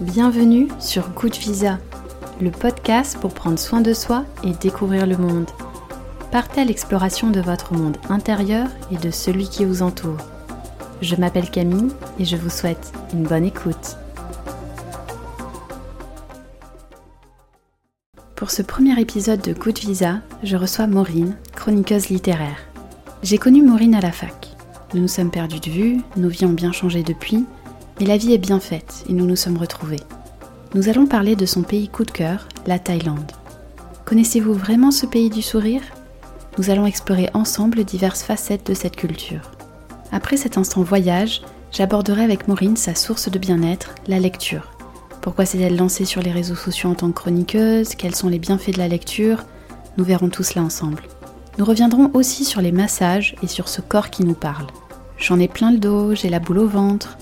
Bienvenue sur Good Visa, le podcast pour prendre soin de soi et découvrir le monde. Partez à l'exploration de votre monde intérieur et de celui qui vous entoure. Je m'appelle Camille et je vous souhaite une bonne écoute. Pour ce premier épisode de Good Visa, je reçois Maureen, chroniqueuse littéraire. J'ai connu Maureen à la fac. Nous nous sommes perdus de vue, nos vies ont bien changé depuis, mais la vie est bien faite et nous nous sommes retrouvés. Nous allons parler de son pays coup de cœur, la Thaïlande. Connaissez-vous vraiment ce pays du sourire? Nous allons explorer ensemble diverses facettes de cette culture. Après cet instant voyage, j'aborderai avec Maureen sa source de bien-être, la lecture. Pourquoi s'est-elle lancée sur les réseaux sociaux en tant que chroniqueuse? Quels sont les bienfaits de la lecture? Nous verrons tout cela ensemble. Nous reviendrons aussi sur les massages et sur ce corps qui nous parle. J'en ai plein le dos, j'ai la boule au ventre,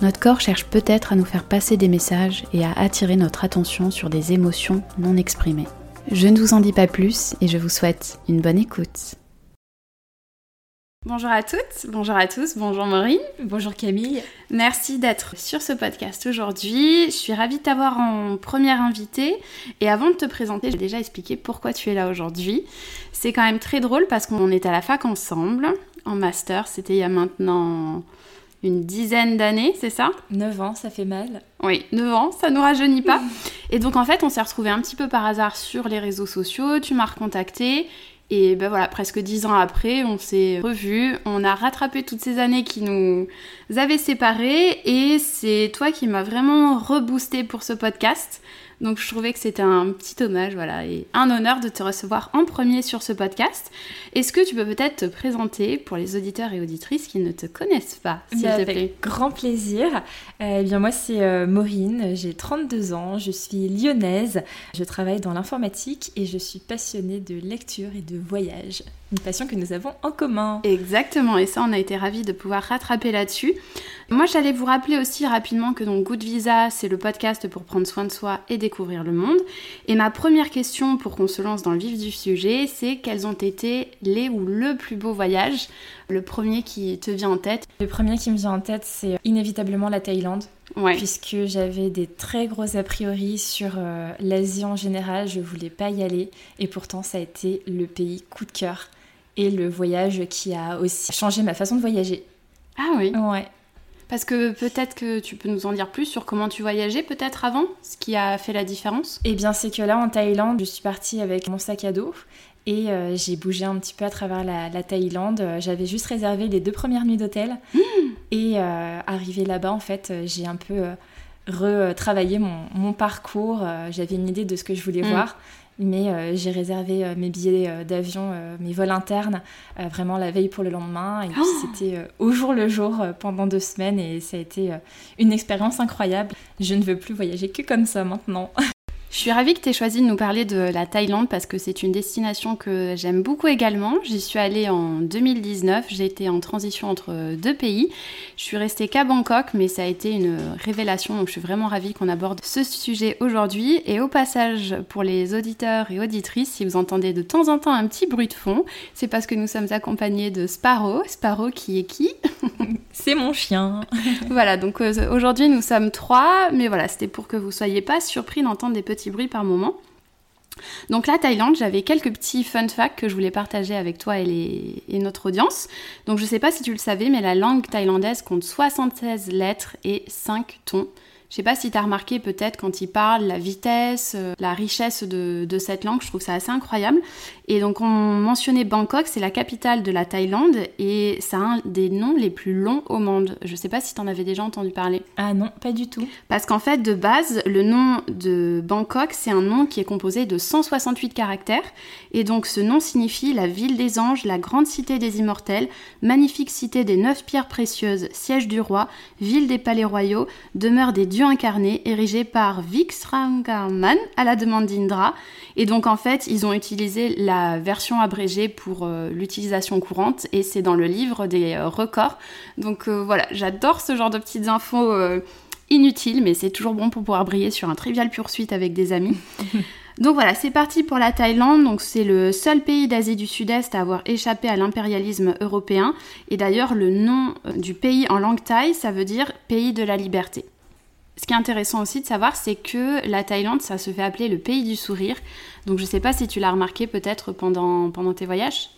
notre corps cherche peut-être à nous faire passer des messages et à attirer notre attention sur des émotions non exprimées. Je ne vous en dis pas plus et je vous souhaite une bonne écoute. Bonjour à toutes, bonjour à tous, bonjour Maureen. Bonjour Camille. Merci d'être sur ce podcast aujourd'hui. Je suis ravie de t'avoir en première invitée. Et avant de te présenter, j'ai déjà expliqué pourquoi tu es là aujourd'hui. C'est quand même très drôle parce qu'on est à la fac ensemble, en master. C'était il y a maintenant une dizaine d'années, c'est ça 9 ans, ça fait mal. Oui, 9 ans, ça nous rajeunit pas. et donc en fait, on s'est retrouvés un petit peu par hasard sur les réseaux sociaux, tu m'as recontacté. Et ben voilà, presque 10 ans après, on s'est revus, on a rattrapé toutes ces années qui nous avaient séparés et c'est toi qui m'as vraiment reboosté pour ce podcast. Donc je trouvais que c'était un petit hommage, voilà, et un honneur de te recevoir en premier sur ce podcast. Est-ce que tu peux peut-être te présenter pour les auditeurs et auditrices qui ne te connaissent pas, s'il bah, te plaît? Avec grand plaisir. Eh bien moi c'est euh, Maureen, j'ai 32 ans, je suis lyonnaise, je travaille dans l'informatique et je suis passionnée de lecture et de voyage. Une passion que nous avons en commun. Exactement, et ça on a été ravis de pouvoir rattraper là-dessus. Moi j'allais vous rappeler aussi rapidement que donc Good Visa c'est le podcast pour prendre soin de soi et découvrir le monde. Et ma première question pour qu'on se lance dans le vif du sujet, c'est quels ont été les ou le plus beau voyage Le premier qui te vient en tête? Le premier qui me vient en tête c'est inévitablement la Thaïlande. Ouais. Puisque j'avais des très gros a priori sur euh, l'Asie en général, je voulais pas y aller et pourtant ça a été le pays coup de cœur et le voyage qui a aussi changé ma façon de voyager. Ah oui Ouais. Parce que peut-être que tu peux nous en dire plus sur comment tu voyageais peut-être avant, ce qui a fait la différence? Eh bien c'est que là en Thaïlande, je suis partie avec mon sac à dos et euh, j'ai bougé un petit peu à travers la, la Thaïlande. J'avais juste réservé les deux premières nuits d'hôtel Mmh. et euh, arrivé là-bas en fait, j'ai un peu euh, retravaillé mon, mon parcours. Euh, J'avais une idée de ce que je voulais Mm. voir. Mais euh, j'ai réservé euh, mes billets euh, d'avion, euh, mes vols internes, euh, vraiment la veille pour le lendemain. Et puis Oh c'était euh, au jour le jour euh, pendant deux semaines et ça a été euh, une expérience incroyable. Je ne veux plus voyager que comme ça maintenant. Je suis ravie que tu aies choisi de nous parler de la Thaïlande parce que c'est une destination que j'aime beaucoup également. J'y suis allée en 2019, j'ai été en transition entre deux pays. Je suis restée qu'à Bangkok, mais ça a été une révélation, donc je suis vraiment ravie qu'on aborde ce sujet aujourd'hui. Et au passage, pour les auditeurs et auditrices, si vous entendez de temps en temps un petit bruit de fond, c'est parce que nous sommes accompagnés de Sparrow. Sparrow qui est qui? C'est mon chien. voilà, donc euh, aujourd'hui nous sommes trois, mais voilà, c'était pour que vous soyez pas surpris d'entendre des petits bruits par moment. Donc la Thaïlande, j'avais quelques petits fun facts que je voulais partager avec toi et, notre audience. Donc je sais pas si tu le savais, mais la langue thaïlandaise compte 76 lettres et 5 tons. Je sais pas si tu as remarqué peut-être quand ils parlent la vitesse, euh, la richesse de, de cette langue, je trouve ça assez incroyable. Et donc on mentionnait Bangkok, c'est la capitale de la Thaïlande et ça a un des noms les plus longs au monde. Je sais pas si tu en avais déjà entendu parler. Ah non, pas du tout. Parce qu'en fait, de base, le nom de Bangkok, c'est un nom qui est composé de 168 caractères. Et donc, ce nom signifie la ville des anges, la grande cité des immortels, magnifique cité des neuf pierres précieuses, siège du roi, ville des palais royaux, demeure des dieux incarnés, érigée par Vixrangaman à la demande d'Indra. Et donc, en fait, ils ont utilisé la version abrégée pour euh, l'utilisation courante. Et c'est dans le livre des euh, records. Donc, euh, voilà, j'adore ce genre de petites infos. euh, inutile, mais c'est toujours bon pour pouvoir briller sur un trivial poursuite avec des amis. Donc voilà, c'est parti pour la Thaïlande. Donc c'est le seul pays d'Asie du Sud-Est à avoir échappé à l'impérialisme européen. Et d'ailleurs, le nom du pays en langue thaï, ça veut dire pays de la liberté. Ce qui est intéressant aussi de savoir, c'est que la Thaïlande, ça se fait appeler le pays du sourire. Donc je ne sais pas si tu l'as remarqué peut-être pendant, pendant tes voyages.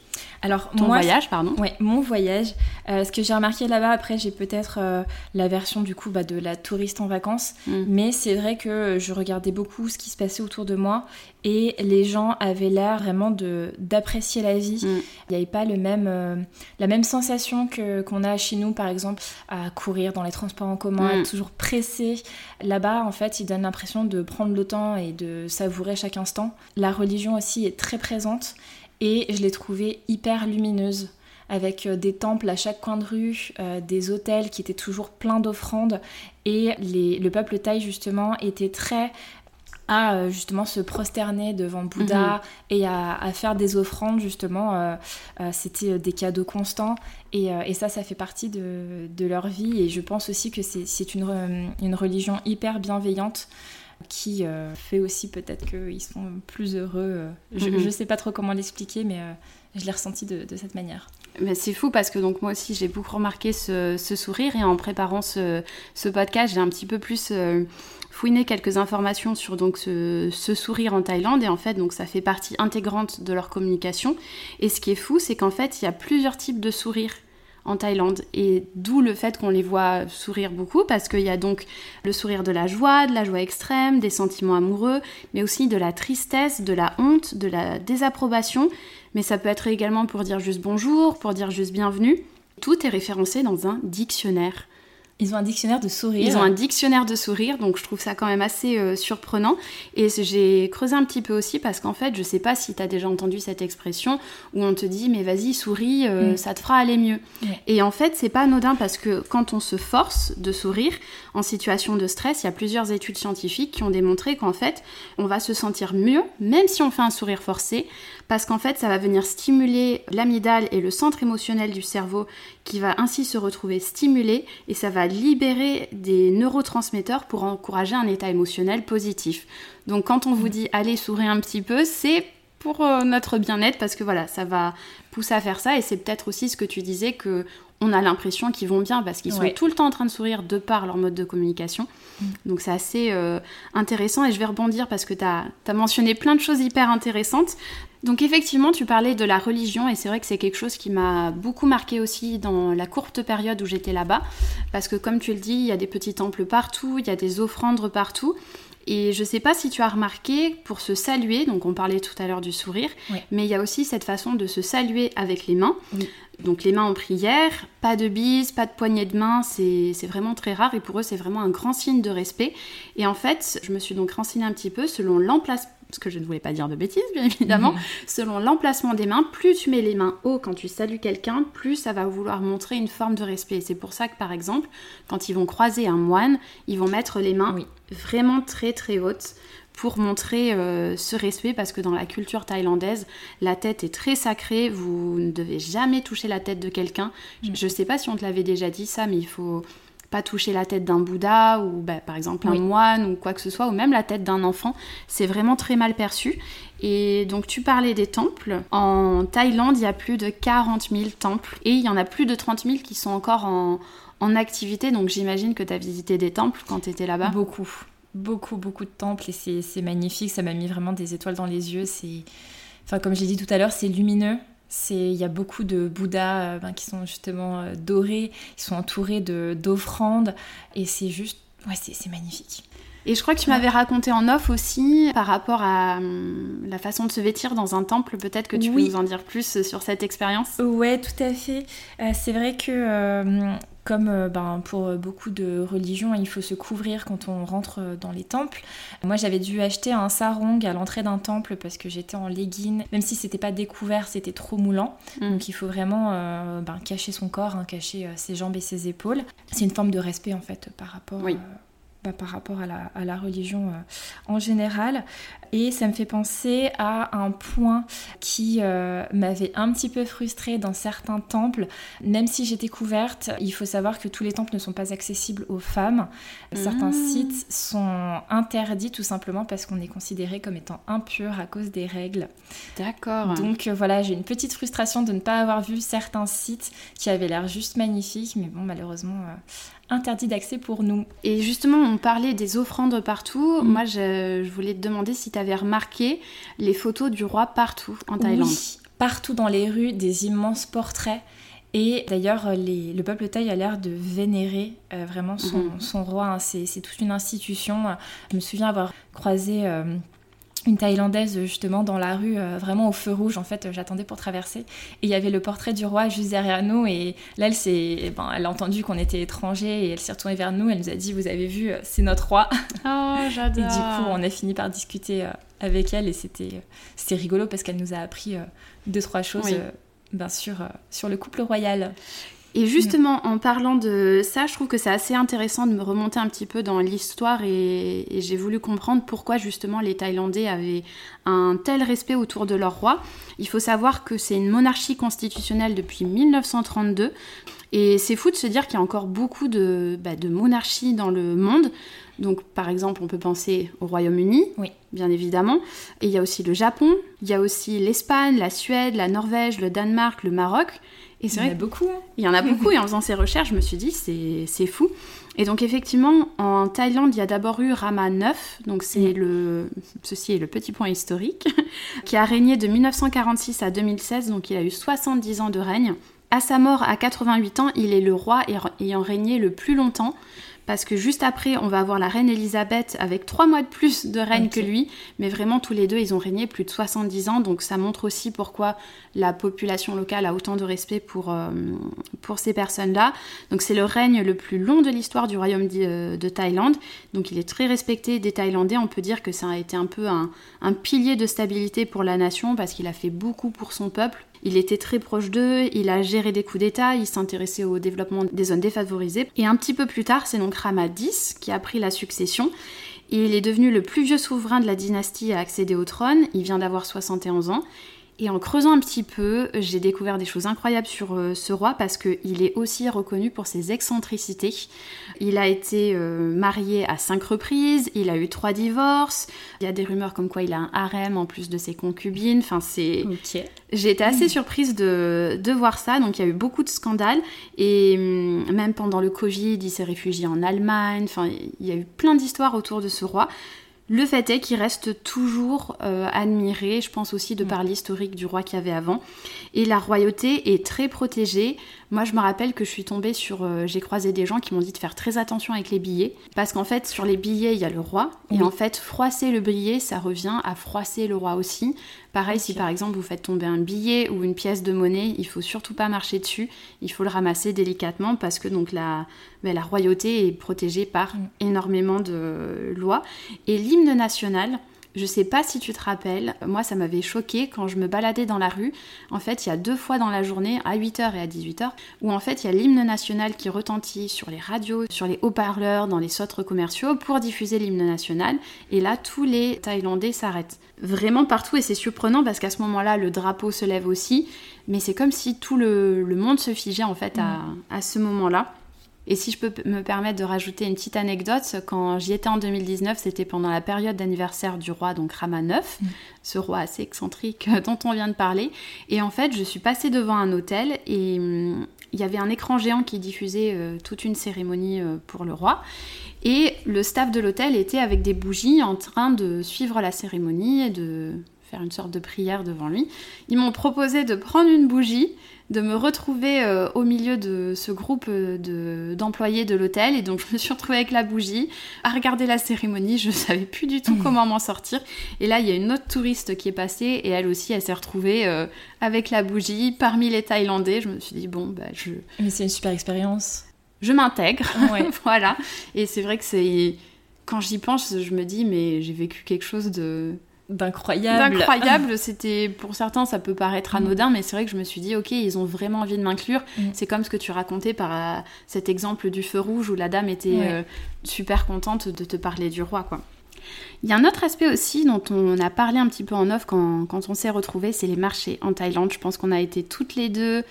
Alors, Ton voyage, pardon. Ouais, mon voyage. Euh, ce que j'ai remarqué là-bas, après, j'ai peut-être euh, la version du coup bah, de la touriste en vacances, mm. mais c'est vrai que je regardais beaucoup ce qui se passait autour de moi et les gens avaient l'air vraiment d'apprécier la vie. Mm. Il n'y avait pas le même, euh, la même sensation que qu'on a chez nous, par exemple, à courir dans les transports en commun, mm. être toujours pressé. Là-bas, en fait, ils donnent l'impression de prendre le temps et de savourer chaque instant. La religion aussi est très présente et je l'ai trouvée hyper lumineuse avec euh, des temples à chaque coin de rue, euh, des hôtels qui étaient toujours pleins d'offrandes. Et le peuple thaï justement était très à euh, justement se prosterner devant Bouddha mhm. et à, faire des offrandes justement c'était des cadeaux constants. Et, ça ça fait partie de, leur vie. Et je pense aussi que c'est une, une religion hyper bienveillante qui euh, fait aussi peut-être qu'ils sont plus heureux. Euh. Je ne sais pas trop comment l'expliquer, mais euh, je l'ai ressenti de, cette manière. Mais c'est fou parce que donc moi aussi j'ai beaucoup remarqué ce, sourire et en préparant ce, podcast j'ai un petit peu plus fouiné quelques informations sur donc ce, ce, sourire en Thaïlande et en fait donc ça fait partie intégrante de leur communication et ce qui est fou c'est qu'en fait il y a plusieurs types de sourires en Thaïlande. Et d'où le fait qu'on les voit sourire beaucoup, parce qu'il y a donc le sourire de la joie, de la joie extrême, des sentiments amoureux, mais aussi de la tristesse, de la honte, de la désapprobation. Mais ça peut être également pour dire juste bonjour, pour dire juste bienvenue. Tout est référencé dans un dictionnaire. Ils ont un dictionnaire de sourire. Ils ont un dictionnaire de sourire, donc je trouve ça quand même assez euh, surprenant. Et j'ai creusé un petit peu aussi parce qu'en fait, je sais pas si tu as déjà entendu cette expression où on te dit mais vas-y, souris, euh, mm. ça te fera aller mieux. Et en fait, c'est pas anodin parce que quand on se force de sourire en situation de stress, il y a plusieurs études scientifiques qui ont démontré qu'en fait, on va se sentir mieux même si on fait un sourire forcé parce qu'en fait, ça va venir stimuler l'amygdale et le centre émotionnel du cerveau qui va ainsi se retrouver stimulé et ça va libérer des neurotransmetteurs pour encourager un état émotionnel positif. Donc quand on vous dit allez sourire un petit peu, c'est pour euh, notre bien-être parce que voilà, ça va pousser à faire ça et c'est peut-être aussi ce que tu disais que on a l'impression qu'ils vont bien parce qu'ils sont tout le temps en train de sourire de par leur mode de communication. Mm. Donc c'est assez euh, intéressant et je vais rebondir parce que tu as, as, mentionné plein de choses hyper intéressantes. Donc effectivement, tu parlais de la religion et c'est vrai que c'est quelque chose qui m'a beaucoup marqué aussi dans la courte période où j'étais là-bas. Parce que comme tu le dis, il y a des petits temples partout, il y a des offrandes partout. Et je ne sais pas si tu as remarqué, pour se saluer, donc on parlait tout à l'heure du sourire, mais il y a aussi cette façon de se saluer avec les mains. Donc les mains en prière, pas de bise, pas de poignée de main, c'est vraiment très rare et pour eux c'est vraiment un grand signe de respect. Et en fait, je me suis donc renseignée un petit peu selon l'emplacement parce que je ne voulais pas dire de bêtises, bien évidemment, mhm. selon l'emplacement des mains, plus tu mets les mains haut quand tu salues quelqu'un, plus ça va vouloir montrer une forme de respect. C'est pour ça que, par exemple, quand ils vont croiser un moine, ils vont mettre les mains vraiment très très hautes pour montrer euh, ce respect parce que dans la culture thaïlandaise, la tête est très sacrée, vous ne devez jamais toucher la tête de quelqu'un. Je ne sais pas si on te l'avait déjà dit ça, mais il faut pas toucher la tête d'un Bouddha ou bah, par exemple un moine ou quoi que ce soit, ou même la tête d'un enfant. C'est vraiment très mal perçu. Et donc tu parlais des temples. En Thaïlande, il y a plus de 40 000 temples et il y en a plus de 30 000 qui sont encore en, en activité. Donc j'imagine que tu as visité des temples quand tu étais là-bas. Beaucoup, beaucoup, beaucoup de temples et c'est magnifique. Ça m'a mis vraiment des étoiles dans les yeux. C'est, enfin comme j'ai dit tout à l'heure, c'est lumineux. Il y a beaucoup de Bouddhas euh, ben, qui sont justement euh, dorés, ils sont entourés d'offrandes et c'est juste, ouais, c'est magnifique. Et je crois que tu m'avais raconté en off aussi par rapport à hum, la façon de se vêtir dans un temple. Peut-être que tu peux nous en dire plus sur cette expérience? Ouais, tout à fait. Euh, c'est vrai que comme euh, ben, pour beaucoup de religions, il faut se couvrir quand on rentre dans les temples. Moi, j'avais dû acheter un sarong à l'entrée d'un temple parce que j'étais en legging. Même si c'était pas découvert, c'était trop moulant. Mm. Donc, il faut vraiment euh, ben, cacher son corps, hein, cacher euh, ses jambes et ses épaules. C'est une forme de respect en fait par rapport. Oui. Bah, par rapport à la, religion euh, en général. Et ça me fait penser à un point qui euh, m'avait un petit peu frustrée dans certains temples. Même si j'étais couverte, il faut savoir que tous les temples ne sont pas accessibles aux femmes. Certains ah. sites sont interdits tout simplement parce qu'on est considéré comme étant impur à cause des règles. D'accord. Donc euh, voilà, j'ai une petite frustration de ne pas avoir vu certains sites qui avaient l'air juste magnifiques, mais bon, malheureusement, interdit d'accès pour nous. Et justement, on parlait des offrandes partout. Moi, je, voulais te demander si tu avais remarqué les photos du roi partout en Thaïlande. Oui, partout dans les rues, des immenses portraits. Et d'ailleurs, le peuple thaï a l'air de vénérer euh, vraiment son, mhm. roi. Hein. C'est toute une institution. Je me souviens avoir croisé euh, une Thaïlandaise justement dans la rue, euh, vraiment au feu rouge. En fait, j'attendais pour traverser. Et il y avait le portrait du roi juste derrière nous. Et là, elle, eh ben, elle a entendu qu'on était étrangers et elle s'est retournée vers nous. Elle nous a dit Vous avez vu, c'est notre roi. Oh, j'adore. Et du coup, on a fini par discuter avec elle et c'était rigolo parce qu'elle nous a appris deux, trois choses bien sûr, euh, sur le couple royal. Et justement, en parlant de ça, je trouve que c'est assez intéressant de me remonter un petit peu dans l'histoire et, j'ai voulu comprendre pourquoi justement les Thaïlandais avaient un tel respect autour de leur roi. Il faut savoir que c'est une monarchie constitutionnelle depuis 1932 et c'est fou de se dire qu'il y a encore beaucoup de, bah, de monarchies dans le monde. Donc, par exemple, on peut penser au Royaume-Uni, oui. bien évidemment. Et il y a aussi le Japon, il y a aussi l'Espagne, la Suède, la Norvège, le Danemark, le Maroc. Et c'est vrai. Il y en a beaucoup. Hein. Il y en a beaucoup. et en faisant ces recherches, je me suis dit, c'est fou. Et donc, effectivement, en Thaïlande, il y a d'abord eu Rama IX. Donc, c'est le. Ceci est le petit point historique. qui a régné de 1946 à 2016. Donc, il a eu 70 ans de règne. À sa mort à 88 ans, il est le roi ayant régné le plus longtemps parce que juste après, on va avoir la reine Elisabeth avec trois mois de plus de règne que lui, mais vraiment tous les deux, ils ont régné plus de 70 ans, donc ça montre aussi pourquoi la population locale a autant de respect pour, euh, pour ces personnes-là. Donc c'est le règne le plus long de l'histoire du royaume de, euh, de, Thaïlande, donc il est très respecté des Thaïlandais, on peut dire que ça a été un peu un, un pilier de stabilité pour la nation, parce qu'il a fait beaucoup pour son peuple, il était très proche d'eux, il a géré des coups d'État, il s'intéressait au développement des zones défavorisées. Et un petit peu plus tard, c'est donc Rama X qui a pris la succession. Et il est devenu le plus vieux souverain de la dynastie à accéder au trône. Il vient d'avoir 71 ans. Et en creusant un petit peu, j'ai découvert des choses incroyables sur euh, ce roi parce qu'il est aussi reconnu pour ses excentricités. Il a été euh, marié à cinq reprises, il a eu trois divorces. Il y a des rumeurs comme quoi il a un harem en plus de ses concubines. Enfin, c'est. J'ai été assez surprise de, de, voir ça. Donc, il y a eu beaucoup de scandales. Et hum, même pendant le Covid, il s'est réfugié en Allemagne. Enfin, il y a eu plein d'histoires autour de ce roi. Le fait est qu'il reste toujours euh, admiré, je pense aussi de mm. par l'historique du roi qu'il y avait avant. Et la royauté est très protégée. Moi, je me rappelle que je suis tombée sur. Euh, j'ai croisé des gens qui m'ont dit de faire très attention avec les billets. Parce qu'en fait, sur les billets, il y a le roi. Et en fait, froisser le billet, ça revient à froisser le roi aussi. Pareil, si par exemple vous faites tomber un billet ou une pièce de monnaie, il faut surtout pas marcher dessus. Il faut le ramasser délicatement parce que donc la, ben, la royauté est protégée par mm. énormément de lois. Et l'hymne national, je sais pas si tu te rappelles, moi ça m'avait choqué quand je me baladais dans la rue. En fait, il y a deux fois dans la journée, à 8h et à 18h, où en fait il y a l'hymne national qui retentit sur les radios, sur les haut-parleurs, dans les centres commerciaux pour diffuser l'hymne national. Et là, tous les Thaïlandais s'arrêtent. Vraiment partout et c'est surprenant parce qu'à ce moment-là, le drapeau se lève aussi. Mais c'est comme si tout le, monde se figeait en fait à, mm. à ce moment-là. Et si je peux me permettre de rajouter une petite anecdote, quand j'y étais en 2019, c'était pendant la période d'anniversaire du roi, donc Rama IX, mm. ce roi assez excentrique dont on vient de parler. Et en fait, je suis passée devant un hôtel et hum, il y avait un écran géant qui diffusait euh, toute une cérémonie euh, pour le roi. Et le staff de l'hôtel était avec des bougies en train de suivre la cérémonie et de faire une sorte de prière devant lui. Ils m'ont proposé de prendre une bougie, de me retrouver euh, au milieu de ce groupe euh, d'employés de, l'hôtel. Et donc je me suis retrouvée avec la bougie, à regarder la cérémonie. Je ne savais plus du tout mmh. comment m'en sortir. Et là, il y a une autre touriste qui est passée et elle aussi, elle s'est retrouvée euh, avec la bougie parmi les Thaïlandais. Je me suis dit, bon, bah je... Mais c'est une super expérience. Je m'intègre. voilà. Et c'est vrai que c'est... Quand j'y pense, je me dis, mais j'ai vécu quelque chose de d'incroyable. D'incroyable, c'était pour certains ça peut paraître mm. anodin, mais c'est vrai que je me suis dit ok ils ont vraiment envie de m'inclure. Mm. C'est comme ce que tu racontais par euh, cet exemple du feu rouge où la dame était euh, super contente de te parler du roi quoi. Il y a un autre aspect aussi dont on a parlé un petit peu en off quand, quand on s'est retrouvés, c'est les marchés en Thaïlande. Je pense qu'on a été toutes les deux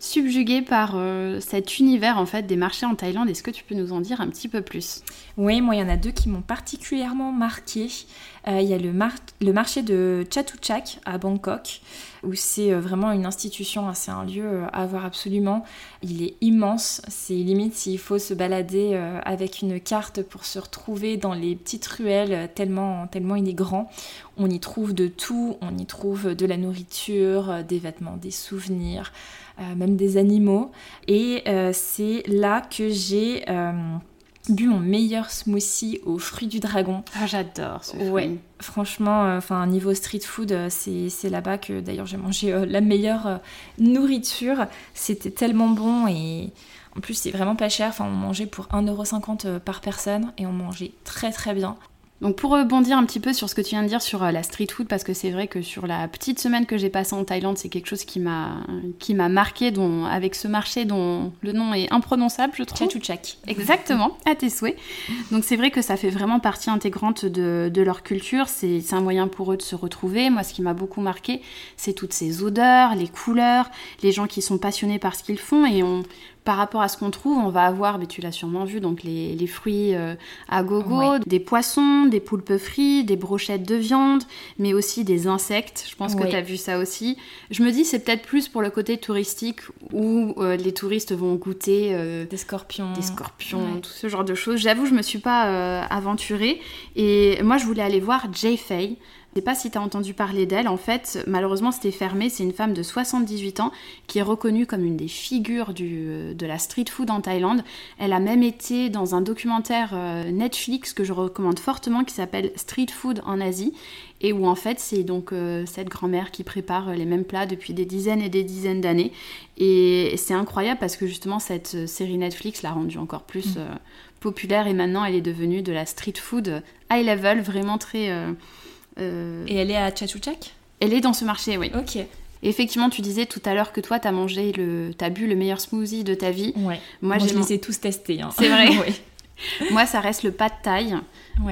subjuguée par euh, cet univers en fait des marchés en Thaïlande. Est-ce que tu peux nous en dire un petit peu plus? Oui, moi il y en a deux qui m'ont particulièrement marqué. Il y a le, marché de Chatuchak à Bangkok, où c'est vraiment une institution, hein, c'est un lieu à voir absolument. Il est immense, c'est limite s'il faut se balader avec une carte pour se retrouver dans les petites ruelles tellement, il est grand. On y trouve de tout, on y trouve de la nourriture, des vêtements, des souvenirs. Euh, même des animaux. Et euh, c'est là que j'ai euh, bu mon meilleur smoothie aux fruits du dragon. Ah, j'adore ce fruit. Ouais, franchement, enfin niveau street food, c'est là-bas que d'ailleurs j'ai mangé la meilleure nourriture. C'était tellement bon et en plus c'est vraiment pas cher. Enfin, on mangeait pour 1,50€ par personne et on mangeait très très bien. Donc pour rebondir un petit peu sur ce que tu viens de dire sur euh, la street food, parce que c'est vrai que sur la petite semaine que j'ai passée en Thaïlande, c'est quelque chose qui m'a qui m'a marqué, dont, avec ce marché dont le nom est imprononçable, je trouve. Chatuchak. Exactement, à tes souhaits. Donc c'est vrai que ça fait vraiment partie intégrante de, de leur culture, c'est un moyen pour eux de se retrouver. Moi, ce qui m'a beaucoup marqué, c'est toutes ces odeurs, les couleurs, les gens qui sont passionnés par ce qu'ils font, et on, par rapport à ce qu'on trouve, on va avoir, mais tu l'as sûrement vu, donc les, fruits euh, à gogo, des poissons, des poulpes frits, des brochettes de viande, mais aussi des insectes. Je pense que tu as vu ça aussi. Je me dis, c'est peut-être plus pour le côté touristique où euh, les touristes vont goûter euh, des scorpions, des scorpions, tout ce genre de choses. J'avoue, je me suis pas aventurée. Et moi, je voulais aller voir Jay Fay. Je sais pas si tu as entendu parler d'elle. En fait, malheureusement, c'était fermé. C'est une femme de 78 ans qui est reconnue comme une des figures du, de la street food en Thaïlande. Elle a même été dans un documentaire euh, Netflix que je recommande fortement qui s'appelle Street Food en Asie et où en fait c'est donc euh, cette grand-mère qui prépare les mêmes plats depuis des dizaines et des dizaines d'années. Et c'est incroyable parce que justement cette euh, série Netflix l'a rendue encore plus mm. populaire et maintenant elle est devenue de la street food high level, vraiment très euh, Et elle est à Chatuchak Elle est dans ce marché, oui. Ok. effectivement, tu disais tout à l'heure que toi, tu as mangé le, as bu le meilleur smoothie de ta vie. Ouais. Moi, je les ai tous testés. Hein. C'est vrai. oui. Moi, ça reste le pas de taille.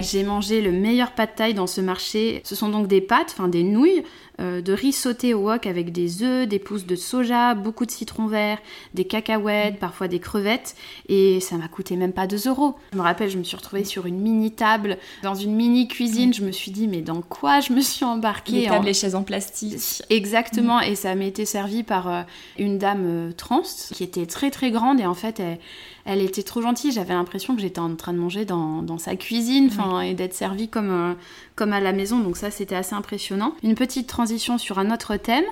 J'ai mangé le meilleur pas de taille dans ce marché. Ce sont donc des pâtes, enfin des nouilles, euh, de riz sauté au wok avec des œufs, des pousses de soja, beaucoup de citron vert, des cacahuètes, parfois des crevettes. Et ça m'a coûté même pas 2 euros. Je me rappelle, je me suis retrouvée sur une mini table, dans une mini cuisine. Je me suis dit, mais dans quoi je me suis embarquée Les tables et chaises en plastique. Exactement. Mm. Et ça m'a été servi par euh, une dame euh, trans qui était très très grande. Et en fait, elle elle était trop gentille. J'avais l'impression que j'étais en train de manger dans, sa cuisine et d'être servie comme, comme à la maison. Donc ça, c'était assez impressionnant. Une petite transition sur un autre thème.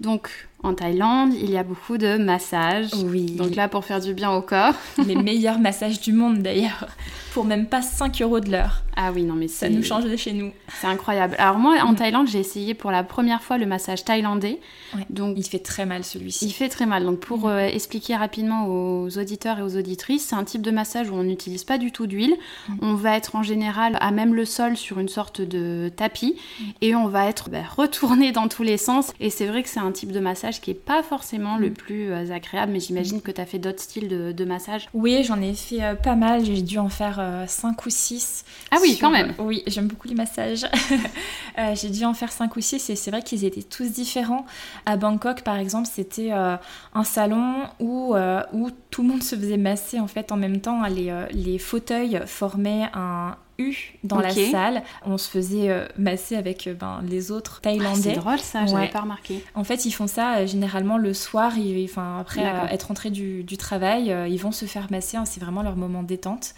Donc en Thaïlande, il y a beaucoup de massages. Oui. Donc là, pour faire du bien au corps. Les meilleurs massages du monde d'ailleurs. Pour même pas 5 euros de l'heure. Ah oui, non mais Ça nous change de chez nous. C'est incroyable. Alors moi, en mm. Thaïlande, j'ai essayé pour la première fois le massage thaïlandais. Donc Il fait très mal celui-ci. Il fait très mal. Donc pour mm. euh, expliquer rapidement aux auditeurs et aux auditrices, c'est un type de massage où on n'utilise pas du tout d'huile. Mm. On va être en général à même le sol sur une sorte de tapis. Et on va être bah, retourné dans tous les sens. Et c'est vrai que c'est un type de massage qui est pas forcément le mm. plus euh, agréable, mais j'imagine mm. que tu as fait d'autres styles de, massage. Oui, j'en ai fait euh, pas mal, j'ai dû en faire 5 euh, ou 6. Ah oui, quand même. Oui, j'aime beaucoup les massages. j'ai dû en faire 5 ou 6 et c'est vrai qu'ils étaient tous différents. À Bangkok, par exemple, c'était un salon où, où tout le monde se faisait masser en fait en même temps. Les, les fauteuils formaient un dans la salle. On se faisait euh, masser avec euh, ben, les autres Thaïlandais. c'est drôle ça, j'avais pas remarqué. En fait, ils font ça euh, généralement le soir, enfin, après être rentrés du, travail, ils vont se faire masser, hein, c'est vraiment leur moment détente.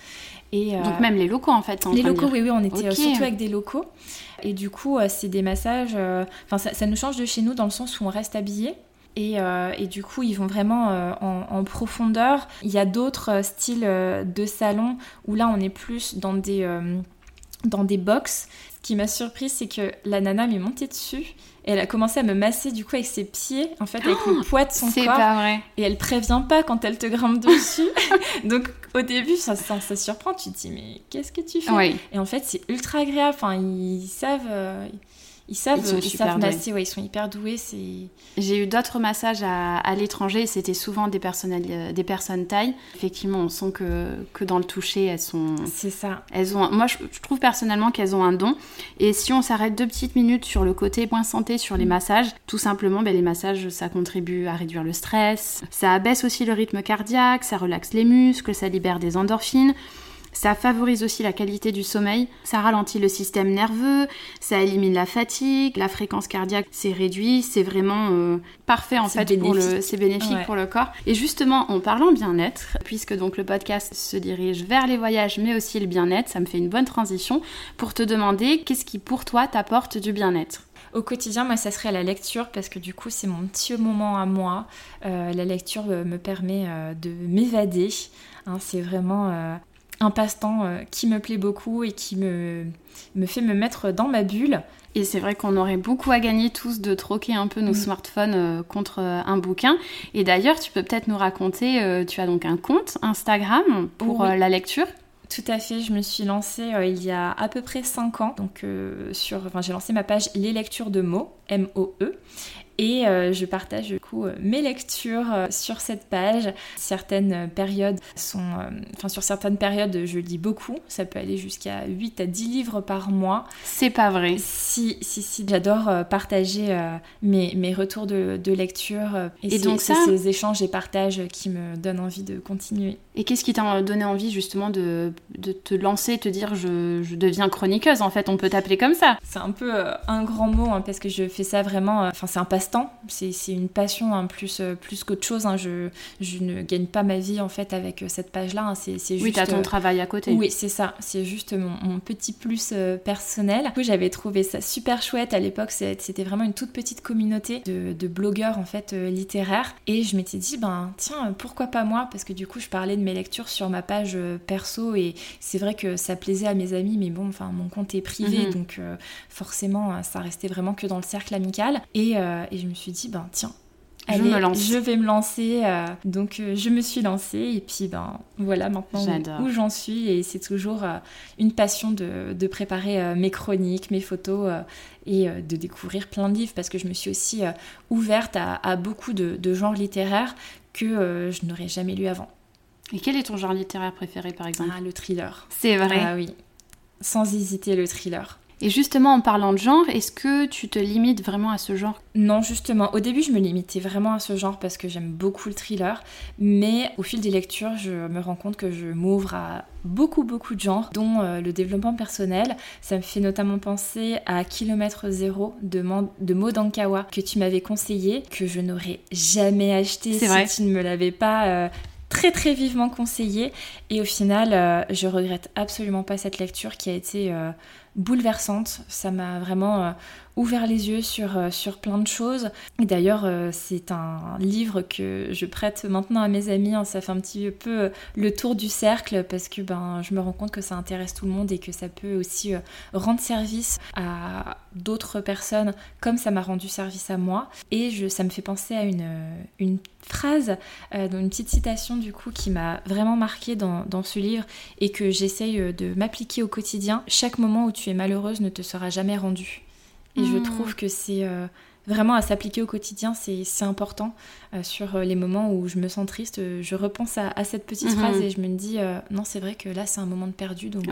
Et, Donc même les locaux en fait. Les locaux, oui, oui, on était surtout avec des locaux. Et du coup, c'est des massages. Enfin, ça, ça, nous change de chez nous dans le sens où on reste habillé. Euh, et, du coup, ils vont vraiment euh, en, profondeur. Il y a d'autres euh, styles de salon où là, on est plus dans des, dans des box. Ce qui m'a surprise, c'est que la nana m'est montée dessus et elle a commencé à me masser du coup avec ses pieds, en fait, avec le poids de son corps. C'est pas vrai. Et elle prévient pas quand elle te grimpe dessus. Donc au début, ça, ça, surprend. Tu te dis, mais qu'est-ce que tu fais? Et en fait, c'est ultra agréable. Enfin, ils savent. Ils savent, ils, savent masser, ouais, ils sont hyper doués. J'ai eu d'autres massages à, à l'étranger, c'était souvent des personnes, euh, des personnes taille. Effectivement, on sent que, que dans le toucher, elles sont. C'est ça. Elles ont, moi, je, trouve personnellement qu'elles ont un don. Et si on s'arrête deux petites minutes sur le côté point santé, sur les mm. massages, tout simplement, ben, les massages, ça contribue à réduire le stress. Ça abaisse aussi le rythme cardiaque, ça relaxe les muscles, ça libère des endorphines. Ça favorise aussi la qualité du sommeil, ça ralentit le système nerveux, ça élimine la fatigue, la fréquence cardiaque s'est réduite, c'est vraiment euh, parfait en fait pour le c'est bénéfique pour le corps. Et justement, en parlant bien-être, puisque donc le podcast se dirige vers les voyages mais aussi le bien-être, ça me fait une bonne transition pour te demander qu'est-ce qui pour toi t'apporte du bien-être? Au quotidien, moi, ça serait la lecture parce que du coup, c'est mon petit moment à moi. Euh, la lecture euh, me permet de m'évader. Hein, c'est vraiment un passe-temps euh, qui me plaît beaucoup et qui me, me fait me mettre dans ma bulle. Et c'est vrai qu'on aurait beaucoup à gagner tous de troquer un peu nos mm. smartphones euh, contre euh, un bouquin. Et d'ailleurs, tu peux peut-être nous raconter, tu as donc un compte Instagram pour la lecture? Tout à fait, je me suis lancée il y a à peu près 5 ans. Donc, sur, enfin, j'ai lancé ma page Les lectures de mots, M-O-E. Et euh, je partage du coup euh, mes lectures euh, sur cette page. Certaines périodes sont. Enfin, sur certaines périodes, je lis beaucoup. Ça peut aller jusqu'à 8 à 10 livres par mois. C'est pas vrai. Si, si, si. J'adore partager mes, mes, retours de, de lecture. Et, donc, c'est ces échanges et partages qui me donnent envie de continuer. Et qu'est-ce qui t'a donné envie justement de, de te lancer, te dire je, je, deviens chroniqueuse En fait, on peut t'appeler comme ça. C'est un peu un grand mot hein, parce que je fais ça vraiment. Enfin, c'est un passe-temps. C'est une passion hein, plus, euh, plus qu'autre chose. Hein. Je, je, ne gagne pas ma vie en fait avec euh, cette page-là. Hein. C'est juste. Oui, t'as ton euh, travail à côté. Oui, c'est ça. C'est juste mon, petit plus personnel. Du coup, j'avais trouvé ça super chouette à l'époque. C'était vraiment une toute petite communauté de, de blogueurs en fait littéraires. Et je m'étais dit, ben tiens, pourquoi pas moi? Parce que du coup, je parlais de mes lectures sur ma page perso et c'est vrai que ça plaisait à mes amis, mais bon, enfin, mon compte est privé, mhm. donc forcément, ça restait vraiment que dans le cercle amical. Et, et je me suis dit, ben tiens, je, me lance. je vais me lancer. Euh, donc euh, je me suis lancée et puis ben voilà maintenant où, j'en suis et c'est toujours euh, une passion de, de préparer mes chroniques, mes photos et de découvrir plein de livres parce que je me suis aussi ouverte à, beaucoup de, de, genres littéraires que je n'aurais jamais lu avant. Et quel est ton genre littéraire préféré par exemple Ah le thriller. C'est vrai. Ah oui. Sans hésiter le thriller. Et justement, en parlant de genre, est-ce que tu te limites vraiment à ce genre Non, justement. Au début, je me limitais vraiment à ce genre parce que j'aime beaucoup le thriller. Mais au fil des lectures, je me rends compte que je m'ouvre à beaucoup, beaucoup de genres, dont euh, le développement personnel. Ça me fait notamment penser à Kilomètre Zéro de, de Maud Ankawa que tu m'avais conseillé, que je n'aurais jamais acheté si vrai. tu ne me l'avais pas euh, très vivement conseillé. Et au final euh, je regrette absolument pas cette lecture qui a été bouleversante. Ça m'a vraiment euh, ouvert les yeux sur, euh, sur plein de choses. Et d'ailleurs, euh, c'est un livre que je prête maintenant à mes amis. Hein. Ça fait un petit peu le tour du cercle parce que ben, je me rends compte que ça intéresse tout le monde et que ça peut aussi rendre service à d'autres personnes comme ça m'a rendu service à moi. Et je, ça me fait penser à une, une phrase, une petite citation du coup qui m'a vraiment marqué dans, dans, ce livre et que j'essaye de m'appliquer au quotidien. Chaque moment où tu es malheureuse ne te sera jamais rendu. Et je hmm. trouve que c'est euh, vraiment à s'appliquer au quotidien, c'est important. Euh, sur euh, les moments où je me sens triste, je repense à, cette petite mhm. phrase et je me dis non, c'est vrai que là, c'est un moment de perdu. Donc,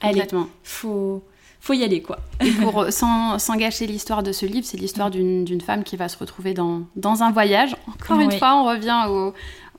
allez, faut faut y aller quoi. Et pour sans, sans gâcher l'histoire de ce livre, c'est l'histoire d'une femme qui va se retrouver dans, dans un voyage. Encore une fois, on revient au,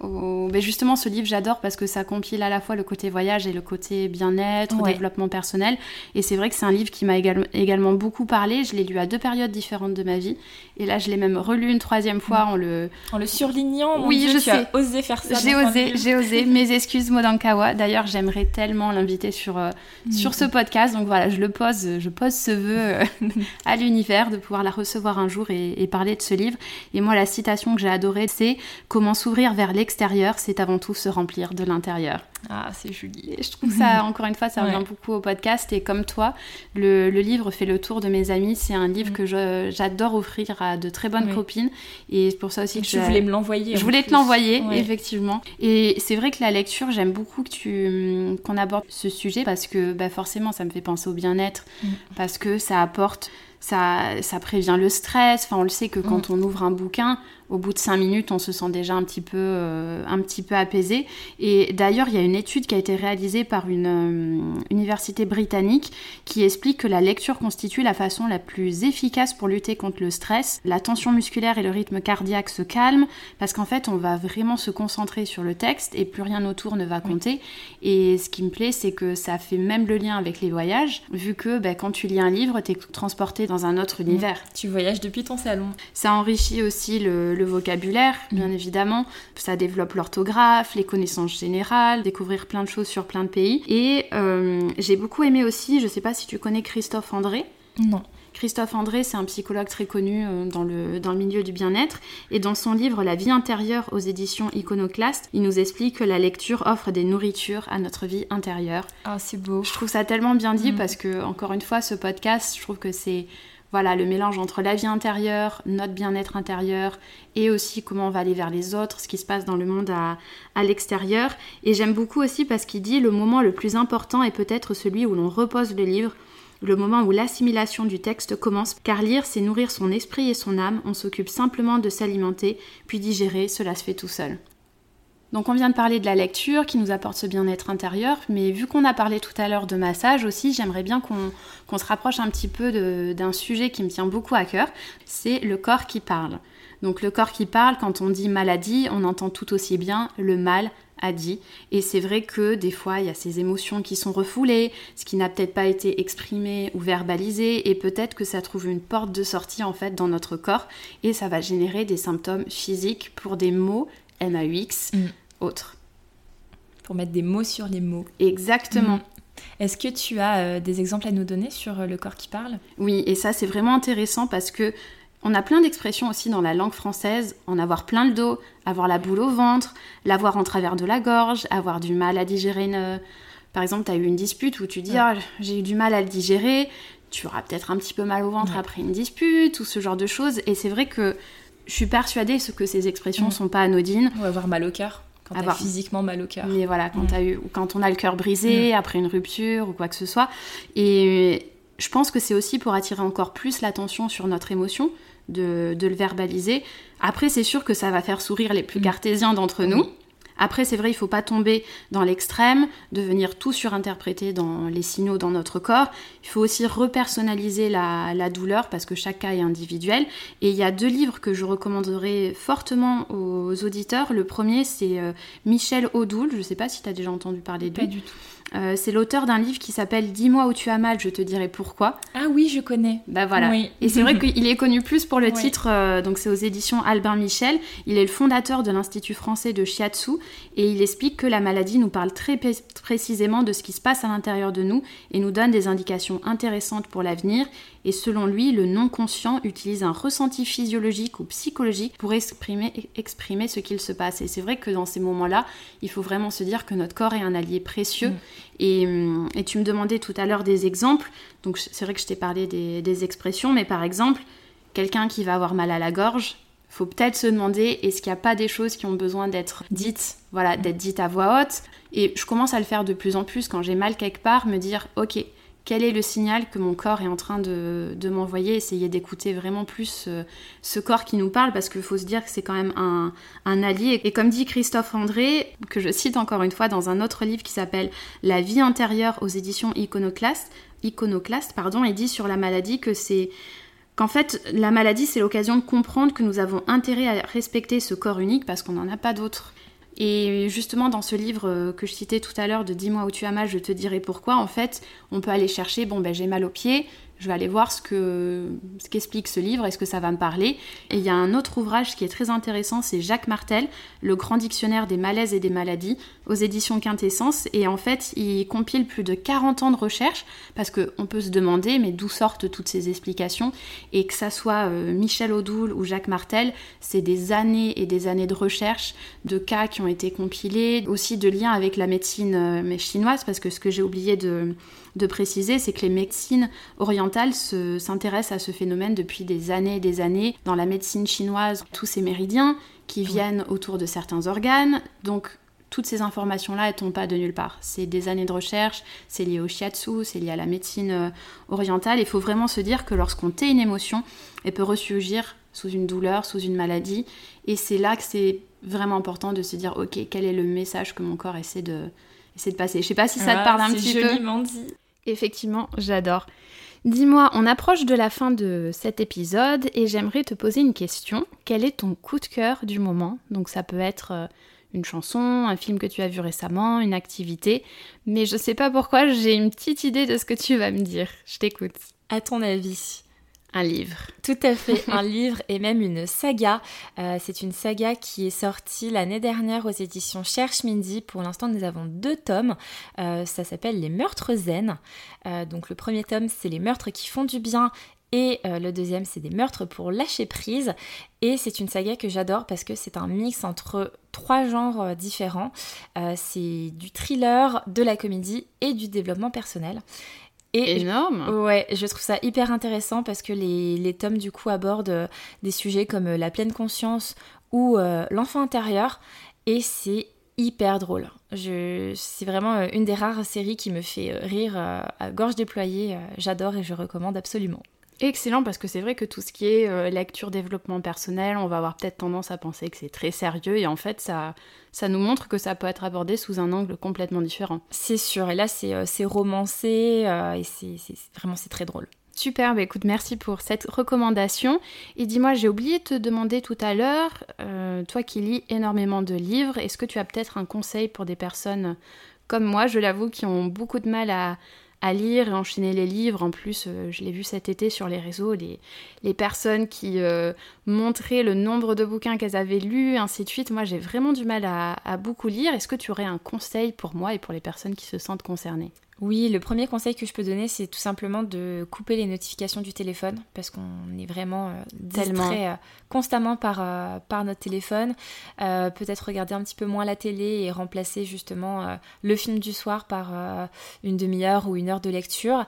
mais justement, ce livre, j'adore parce que ça compile à la fois le côté voyage et le côté bien-être, développement personnel. Et c'est vrai que c'est un livre qui m'a également beaucoup parlé. Je l'ai lu à deux périodes différentes de ma vie. Et là, je l'ai même relu une troisième fois en le... En le surlignant, oui, je tu sais. as osé faire ça. J'ai osé, j'ai osé. Mes excuses, Modankawa. D'ailleurs, j'aimerais tellement l'inviter sur, euh, mm. sur ce podcast. Donc voilà, je le pose, je pose ce vœu euh, à l'univers de pouvoir la recevoir un jour et, et parler de ce livre. Et moi, la citation que j'ai adorée, c'est « Comment s'ouvrir vers l'extérieur l'extérieur, c'est avant tout se remplir de l'intérieur. Ah, c'est joli. je trouve ça, encore une fois, ça revient beaucoup au podcast. Et comme toi, le, livre fait le tour de mes amis. C'est un livre mm. que j'adore offrir à de très bonnes copines. Et c'est pour ça aussi que je voulais me l'envoyer. Je voulais te l'envoyer, effectivement. Et c'est vrai que la lecture, j'aime beaucoup que tu qu'on aborde ce sujet parce que bah, forcément, ça me fait penser au bien-être, mm. parce que ça apporte ça, ça prévient le stress. Enfin, on le sait que quand mm. on ouvre un bouquin, au bout de cinq minutes, on se sent déjà un petit peu, euh, un petit peu apaisé. Et d'ailleurs, il y a une étude qui a été réalisée par une euh, université britannique qui explique que la lecture constitue la façon la plus efficace pour lutter contre le stress. La tension musculaire et le rythme cardiaque se calment parce qu'en fait, on va vraiment se concentrer sur le texte et plus rien autour ne va compter. Et ce qui me plaît, c'est que ça fait même le lien avec les voyages, vu que ben, quand tu lis un livre, tu es transporté dans un autre univers. Tu voyages depuis ton salon. Ça enrichit aussi le, le vocabulaire, bien évidemment. Ça développe l'orthographe, les connaissances générales, découvrir plein de choses sur plein de pays. Et euh, j'ai beaucoup aimé aussi, je sais pas si tu connais Christophe André. Non. Christophe André, c'est un psychologue très connu euh, dans le, dans le milieu du bien-être. Et dans son livre La vie intérieure aux éditions Iconoclast, il nous explique que la lecture offre des nourritures à notre vie intérieure. Ah, c'est beau. Je trouve ça tellement bien dit Mm. parce que, encore une fois, ce podcast, je trouve que c'est voilà, le mélange entre la vie intérieure, notre bien-être intérieur et aussi comment on va aller vers les autres, ce qui se passe dans le monde à, l'extérieur. Et j'aime beaucoup aussi parce qu'il dit le moment le plus important est peut-être celui où l'on repose le livre, le moment où l'assimilation du texte commence, car lire c'est nourrir son esprit et son âme, on s'occupe simplement de s'alimenter, puis digérer, cela se fait tout seul. Donc on vient de parler de la lecture qui nous apporte ce bien-être intérieur, mais vu qu'on a parlé tout à l'heure de massage aussi, j'aimerais bien qu'on se rapproche un petit peu d'un sujet qui me tient beaucoup à cœur, c'est le corps qui parle. Donc le corps qui parle, quand on dit maladie, on entend tout aussi bien le mal a dit. Et c'est vrai que des fois, il y a ces émotions qui sont refoulées, ce qui n'a peut-être pas été exprimé ou verbalisé, et peut-être que ça trouve une porte de sortie en fait dans notre corps, et ça va générer des symptômes physiques pour des mots MAUX Mm. autres. Pour mettre des mots sur les mots. Exactement. Mm. Est-ce que tu as euh, des exemples à nous donner sur euh, le corps qui parle? Oui, et ça c'est vraiment intéressant parce que on a plein d'expressions aussi dans la langue française, en avoir plein le dos, avoir la boule au ventre, l'avoir en travers de la gorge, avoir du mal à digérer une... Par exemple, tu as eu une dispute où tu dis Ouais. Ah, j'ai eu du mal à le digérer, tu auras peut-être un petit peu mal au ventre Ouais. après une dispute ou ce genre de choses. Et c'est vrai que je suis persuadée que ces expressions Mm. sont pas anodines. Ou avoir mal au cœur Quand t'as Avoir- physiquement mal au cœur. Mais voilà, quand, Mm. t'as eu, quand on a le cœur brisé après une rupture ou quoi que ce soit. Et je pense que c'est aussi pour attirer encore plus l'attention sur notre émotion, de, de le verbaliser. Après, c'est sûr que ça va faire sourire les plus Mm. cartésiens d'entre nous. Après, c'est vrai, il faut pas tomber dans l'extrême, de venir tout surinterpréter dans les signaux dans notre corps. Il faut aussi repersonnaliser la, douleur parce que chaque cas est individuel. Et il y a deux livres que je recommanderais fortement aux auditeurs. Le premier, c'est euh, Michel Audoul. Je sais pas si tu as déjà entendu parler de Pas lui. du tout. Euh, c'est l'auteur d'un livre qui s'appelle Dis-moi où tu as mal, je te dirai pourquoi. Ah oui, je connais. Bah voilà. Oui. Et c'est vrai qu'il est connu plus pour le Oui. titre, euh, donc c'est aux éditions Albin Michel. Il est le fondateur de l'Institut français de Shiatsu et il explique que la maladie nous parle très précisément de ce qui se passe à l'intérieur de nous et nous donne des indications intéressantes pour l'avenir. Et selon lui, le non-conscient utilise un ressenti physiologique ou psychologique pour exprimer, exprimer ce qu'il se passe. Et c'est vrai que dans ces moments-là, il faut vraiment se dire que notre corps est un allié précieux. Mm. Et, et tu me demandais tout à l'heure des exemples. Donc c'est vrai que je t'ai parlé des, des expressions, mais par exemple, quelqu'un qui va avoir mal à la gorge, faut peut-être se demander est-ce qu'il n'y a pas des choses qui ont besoin d'être dites, voilà, d'être dites à voix haute? Et je commence à le faire de plus en plus quand j'ai mal quelque part, me dire ok, quel est le signal que mon corps est en train de, m'envoyer Essayer d'écouter vraiment plus euh, ce corps qui nous parle parce qu'il faut se dire que c'est quand même un, allié. Et comme dit Christophe André, que je cite encore une fois dans un autre livre qui s'appelle La vie intérieure aux éditions Iconoclast, Iconoclast pardon, il dit sur la maladie que c'est qu'en fait la maladie c'est l'occasion de comprendre que nous avons intérêt à respecter ce corps unique parce qu'on n'en a pas d'autre. Et justement, dans ce livre euh, que je citais tout à l'heure de Dis-moi où tu as mal, je te dirai pourquoi, en fait, on peut aller chercher, bon, ben j'ai mal au pied, je vais aller voir ce que ce qu'explique ce livre, est-ce que ça va me parler. Et il y a un autre ouvrage qui est très intéressant, c'est Jacques Martel, Le grand dictionnaire des malaises et des maladies, aux éditions Quintessence. Et en fait, il compile plus de 40 ans de recherche, parce qu'on peut se demander, mais d'où sortent toutes ces explications? Et que ça soit euh, Michel Audoul ou Jacques Martel, c'est des années et des années de recherche, de cas qui ont été compilés, aussi de liens avec la médecine euh, chinoise, parce que ce que j'ai oublié de, de préciser, c'est que les médecines orientales se- s'intéressent à ce phénomène depuis des années et des années. Dans la médecine chinoise, tous ces méridiens qui viennent autour de certains organes, donc toutes ces informations-là, elles tombent pas de nulle part. C'est des années de recherche, c'est lié au shiatsu, c'est lié à la médecine euh, orientale. Il faut vraiment se dire que lorsqu'on tait une émotion, elle peut ressurgir sous une douleur, sous une maladie. Et c'est là que c'est vraiment important de se dire, ok, quel est le message que mon corps essaie de, essaie de passer? Je sais pas si ça te parle un petit peu. Joliment dit. Effectivement, j'adore. Dis-moi, on approche de la fin de cet épisode et j'aimerais te poser une question. Quel est ton coup de cœur du moment? Donc ça peut être euh, une chanson, un film que tu as vu récemment, une activité, mais je sais pas pourquoi, j'ai une petite idée de ce que tu vas me dire. Je t'écoute. À ton avis un livre. Tout à fait, un livre et même une saga. Euh, c'est une saga qui est sortie l'année dernière aux éditions Cherche Mindy. Pour l'instant, nous avons deux tomes. Euh, ça s'appelle Les Meurtres Zen. Euh, donc le premier tome, c'est Les Meurtres qui font du bien et le deuxième, c'est des meurtres pour lâcher prise. Et c'est une saga que j'adore parce que c'est un mix entre trois genres différents. c'est du thriller, de la comédie et du développement personnel. Énorme. Ouais, je trouve ça hyper intéressant parce que les, les tomes du coup abordent euh, des sujets comme euh, la pleine conscience ou euh, l'enfant intérieur et c'est hyper drôle. Je, c'est vraiment une des rares séries qui me fait rire à gorge déployée. J'adore et je recommande absolument. Excellent parce que c'est vrai que tout ce qui est euh, lecture développement personnel, on va avoir peut-être tendance à penser que c'est très sérieux et en fait ça, ça nous montre que ça peut être abordé sous un angle complètement différent. C'est sûr et là c'est, euh, romancé euh, et c'est, vraiment c'est très drôle. Super, bah écoute, merci pour cette recommandation. Et dis-moi, j'ai oublié de te demander tout à l'heure, toi qui lis énormément de livres, est-ce que tu as peut-être un conseil pour des personnes comme moi, je l'avoue, qui ont beaucoup de mal à, à lire et enchaîner les livres. En plus, euh, je l'ai vu cet été sur les réseaux, les, personnes qui euh, montraient le nombre de bouquins qu'elles avaient lus, ainsi de suite. Moi, j'ai vraiment du mal à beaucoup lire. Est-ce que tu aurais un conseil pour moi et pour les personnes qui se sentent concernées? Oui, le premier conseil que je peux donner, c'est tout simplement de couper les notifications du téléphone parce qu'on est vraiment euh, distrait euh, constamment par, euh, par notre téléphone. Peut-être regarder un petit peu moins la télé et remplacer justement le film du soir par une demi-heure ou une heure de lecture.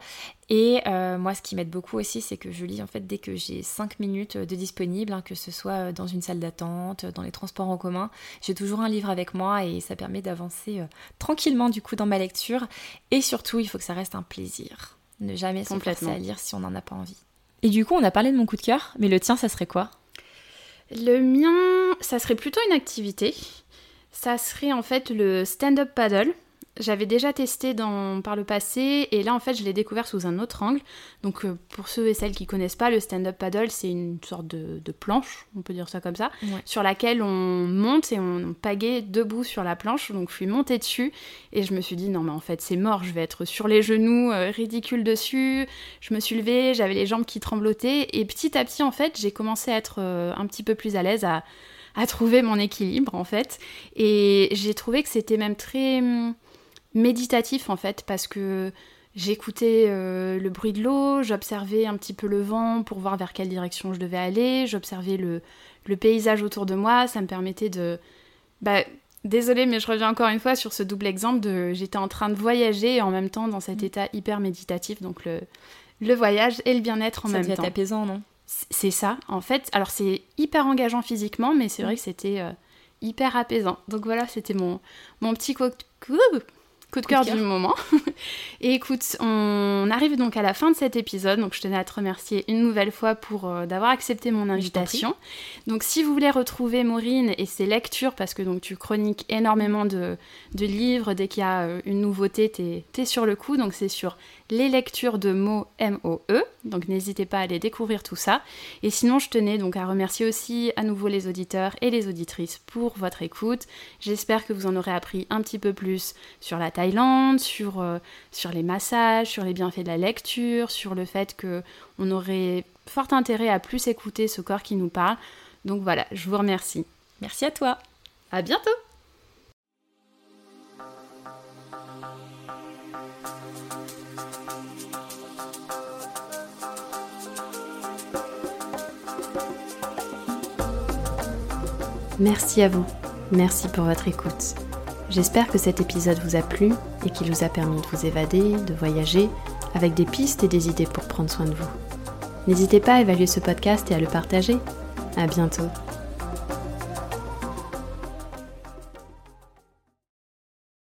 Et euh, moi, ce qui m'aide beaucoup aussi, c'est que je lis en fait dès que j'ai 5 minutes de disponible, hein, que ce soit dans une salle d'attente, dans les transports en commun. J'ai toujours un livre avec moi et ça permet d'avancer euh, tranquillement du coup dans ma lecture. Et surtout, il faut que ça reste un plaisir. Ne jamais se forcer à lire si on n'en a pas envie. Et du coup, on a parlé de mon coup de cœur, mais le tien, ça serait quoi? Le mien, ça serait plutôt une activité. Ça serait en fait le stand-up paddle. J'avais déjà testé dans, par le passé et là en fait je l'ai découvert sous un autre angle. Donc euh, pour ceux et celles qui connaissent pas, le stand-up paddle c'est une sorte de, planche, on peut dire ça comme ça, sur laquelle on monte et on pagaie debout sur la planche. Donc je suis montée dessus et je me suis dit non mais en fait c'est mort, je vais être sur les genoux, euh, ridicule dessus. Je me suis levée, j'avais les jambes qui tremblotaient et petit à petit en fait j'ai commencé à être euh, un petit peu plus à l'aise à, à trouver mon équilibre en fait. Et j'ai trouvé que c'était même très hum, méditatif en fait parce que j'écoutais euh, le bruit de l'eau, j'observais un petit peu le vent pour voir vers quelle direction je devais aller, j'observais le, paysage autour de moi, ça me permettait de... Bah, désolée mais je reviens encore une fois sur ce double exemple de j'étais en train de voyager et en même temps dans cet mm. état hyper méditatif, donc le, le voyage et le bien-être en même temps. Ça apaisant, non? C'est ça, en fait. Alors c'est hyper engageant physiquement, mais c'est mm. vrai que c'était euh, hyper apaisant. Donc voilà, c'était mon, mon petit coup coup de cœur du moment. Et écoute, on arrive donc à la fin de cet épisode, donc je tenais à te remercier une nouvelle fois pour euh, d'avoir accepté mon invitation. Donc si vous voulez retrouver Maureen et ses lectures, parce que donc tu chroniques énormément de, livres, dès qu'il y a euh, une nouveauté, t'es es sur le coup, donc c'est sur les lectures de mots M-O-E, donc n'hésitez pas à aller découvrir tout ça. Et sinon, je tenais donc à remercier aussi à nouveau les auditeurs et les auditrices pour votre écoute. J'espère que vous en aurez appris un petit peu plus sur la Thaïlande, sur, euh, sur les massages, sur les bienfaits de la lecture, sur le fait que on aurait fort intérêt à plus écouter ce corps qui nous parle. Donc voilà, je vous remercie. Merci à toi. À bientôt. Merci à vous. Merci pour votre écoute. J'espère que cet épisode vous a plu et qu'il vous a permis de vous évader, de voyager, avec des pistes et des idées pour prendre soin de vous. N'hésitez pas à évaluer ce podcast et à le partager. À bientôt.